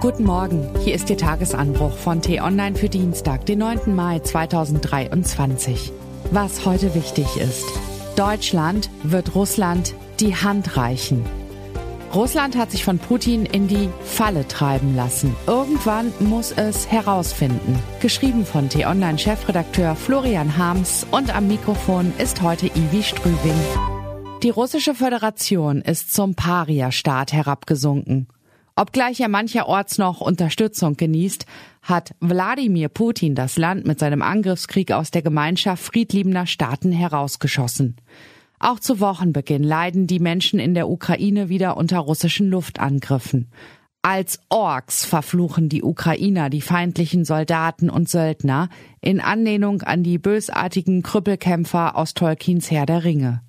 Guten Morgen, hier ist Ihr Tagesanbruch von T-Online für Dienstag, den 9. Mai 2023. Was heute wichtig ist. Deutschland wird Russland die Hand reichen. Russland hat sich von Putin in die Falle treiben lassen. Irgendwann muss es herausfinden. Geschrieben von T-Online-Chefredakteur Florian Harms und am Mikrofon ist heute Ivi Strübing. Die russische Föderation ist zum Paria-Staat herabgesunken. Obgleich er mancherorts noch Unterstützung genießt, hat Wladimir Putin das Land mit seinem Angriffskrieg aus der Gemeinschaft friedliebender Staaten herausgeschossen. Auch zu Wochenbeginn leiden die Menschen in der Ukraine wieder unter russischen Luftangriffen. Als Orks verfluchen die Ukrainer die feindlichen Soldaten und Söldner in Anlehnung an die bösartigen Krüppelkämpfer aus Tolkiens Herr der Ringe.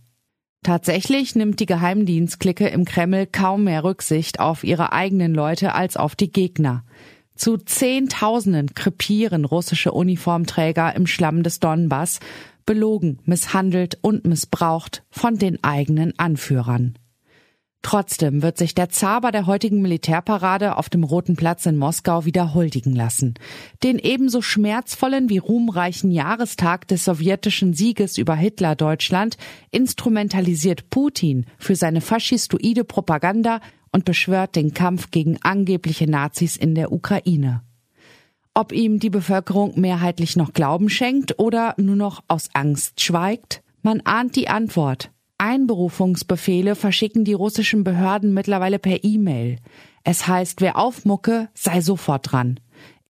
Tatsächlich nimmt die Geheimdienstklicke im Kreml kaum mehr Rücksicht auf ihre eigenen Leute als auf die Gegner. Zu Zehntausenden krepieren russische Uniformträger im Schlamm des Donbass, belogen, misshandelt und missbraucht von den eigenen Anführern. Trotzdem wird sich der Zaber der heutigen Militärparade auf dem Roten Platz in Moskau wieder huldigen lassen. Den ebenso schmerzvollen wie ruhmreichen Jahrestag des sowjetischen Sieges über Hitler-Deutschland instrumentalisiert Putin für seine faschistoide Propaganda und beschwört den Kampf gegen angebliche Nazis in der Ukraine. Ob ihm die Bevölkerung mehrheitlich noch Glauben schenkt oder nur noch aus Angst schweigt? Man ahnt die Antwort. Einberufungsbefehle verschicken die russischen Behörden mittlerweile per E-Mail. Es heißt, wer aufmucke, sei sofort dran.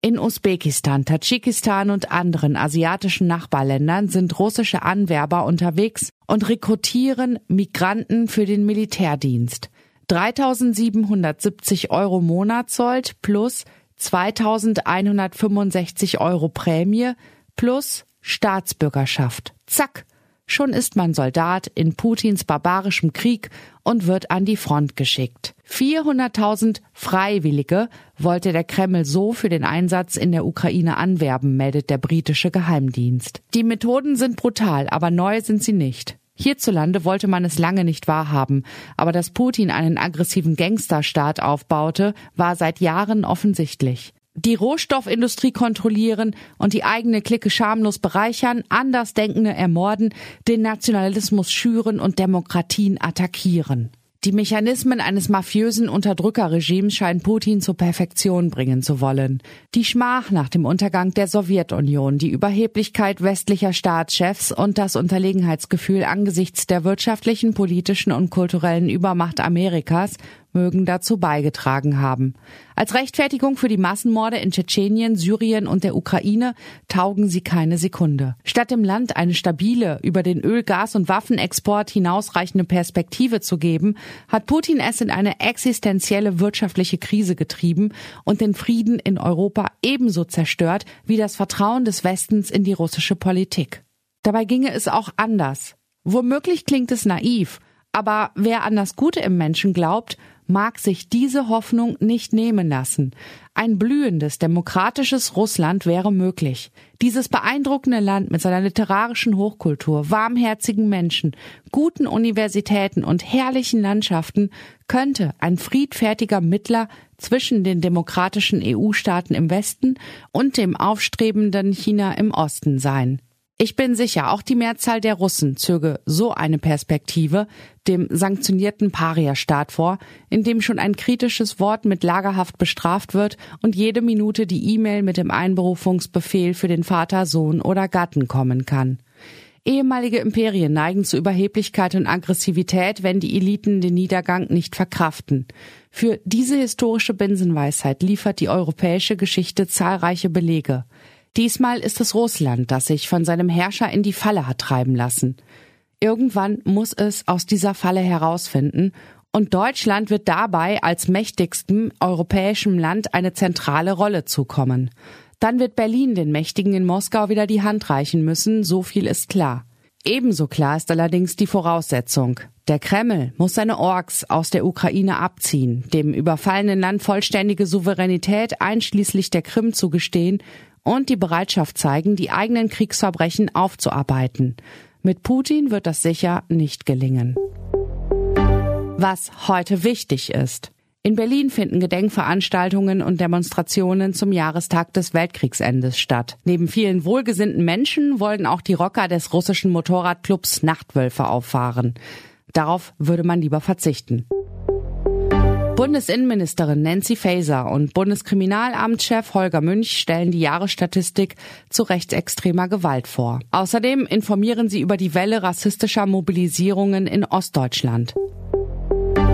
In Usbekistan, Tadschikistan und anderen asiatischen Nachbarländern sind russische Anwerber unterwegs und rekrutieren Migranten für den Militärdienst. 3770 Euro Monatssold plus 2165 Euro Prämie plus Staatsbürgerschaft. Zack! Schon ist man Soldat in Putins barbarischem Krieg und wird an die Front geschickt. 400.000 Freiwillige wollte der Kreml so für den Einsatz in der Ukraine anwerben, meldet der britische Geheimdienst. Die Methoden sind brutal, aber neu sind sie nicht. Hierzulande wollte man es lange nicht wahrhaben, aber dass Putin einen aggressiven Gangsterstaat aufbaute, war seit Jahren offensichtlich die Rohstoffindustrie kontrollieren und die eigene Clique schamlos bereichern, Andersdenkende ermorden, den Nationalismus schüren und Demokratien attackieren. Die Mechanismen eines mafiösen Unterdrückerregimes scheinen Putin zur Perfektion bringen zu wollen. Die Schmach nach dem Untergang der Sowjetunion, die Überheblichkeit westlicher Staatschefs und das Unterlegenheitsgefühl angesichts der wirtschaftlichen, politischen und kulturellen Übermacht Amerikas mögen dazu beigetragen haben. Als Rechtfertigung für die Massenmorde in Tschetschenien, Syrien und der Ukraine taugen sie keine Sekunde. Statt dem Land eine stabile, über den Öl-, Gas- und Waffenexport hinausreichende Perspektive zu geben, hat Putin es in eine existenzielle wirtschaftliche Krise getrieben und den Frieden in Europa ebenso zerstört wie das Vertrauen des Westens in die russische Politik. Dabei ginge es auch anders. Womöglich klingt es naiv, aber wer an das Gute im Menschen glaubt, mag sich diese Hoffnung nicht nehmen lassen. Ein blühendes, demokratisches Russland wäre möglich. Dieses beeindruckende Land mit seiner literarischen Hochkultur, warmherzigen Menschen, guten Universitäten und herrlichen Landschaften könnte ein friedfertiger Mittler zwischen den demokratischen EU-Staaten im Westen und dem aufstrebenden China im Osten sein. Ich bin sicher, auch die Mehrzahl der Russen zöge so eine Perspektive dem sanktionierten Paria-Staat vor, in dem schon ein kritisches Wort mit Lagerhaft bestraft wird und jede Minute die E-Mail mit dem Einberufungsbefehl für den Vater, Sohn oder Gatten kommen kann. Ehemalige Imperien neigen zu Überheblichkeit und Aggressivität, wenn die Eliten den Niedergang nicht verkraften. Für diese historische Binsenweisheit liefert die europäische Geschichte zahlreiche Belege. Diesmal ist es Russland, das sich von seinem Herrscher in die Falle hat treiben lassen. Irgendwann muss es aus dieser Falle herausfinden und Deutschland wird dabei als mächtigstem europäischem Land eine zentrale Rolle zukommen. Dann wird Berlin den Mächtigen in Moskau wieder die Hand reichen müssen, so viel ist klar. Ebenso klar ist allerdings die Voraussetzung. Der Kreml muss seine Orks aus der Ukraine abziehen, dem überfallenen Land vollständige Souveränität einschließlich der Krim zugestehen und die Bereitschaft zeigen, die eigenen Kriegsverbrechen aufzuarbeiten. Mit Putin wird das sicher nicht gelingen. Was heute wichtig ist. In Berlin finden Gedenkveranstaltungen und Demonstrationen zum Jahrestag des Weltkriegsendes statt. Neben vielen wohlgesinnten Menschen wollen auch die Rocker des russischen Motorradclubs Nachtwölfe auffahren. Darauf würde man lieber verzichten. Bundesinnenministerin Nancy Faeser und Bundeskriminalamtschef Holger Münch stellen die Jahresstatistik zu rechtsextremer Gewalt vor. Außerdem informieren sie über die Welle rassistischer Mobilisierungen in Ostdeutschland.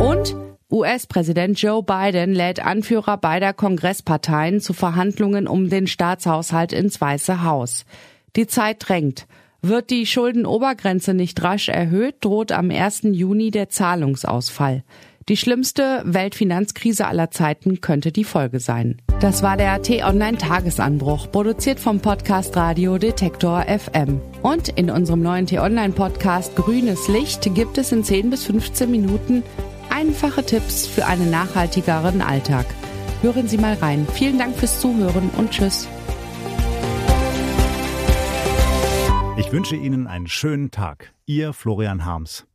Und US-Präsident Joe Biden lädt Anführer beider Kongressparteien zu Verhandlungen um den Staatshaushalt ins Weiße Haus. Die Zeit drängt. Wird die Schuldenobergrenze nicht rasch erhöht, droht am 1. Juni der Zahlungsausfall. Die schlimmste Weltfinanzkrise aller Zeiten könnte die Folge sein. Das war der T-Online-Tagesanbruch, produziert vom Podcast Radio Detektor FM. Und in unserem neuen T-Online-Podcast Grünes Licht gibt es in 10 bis 15 Minuten einfache Tipps für einen nachhaltigeren Alltag. Hören Sie mal rein. Vielen Dank fürs Zuhören und Tschüss. Ich wünsche Ihnen einen schönen Tag. Ihr Florian Harms.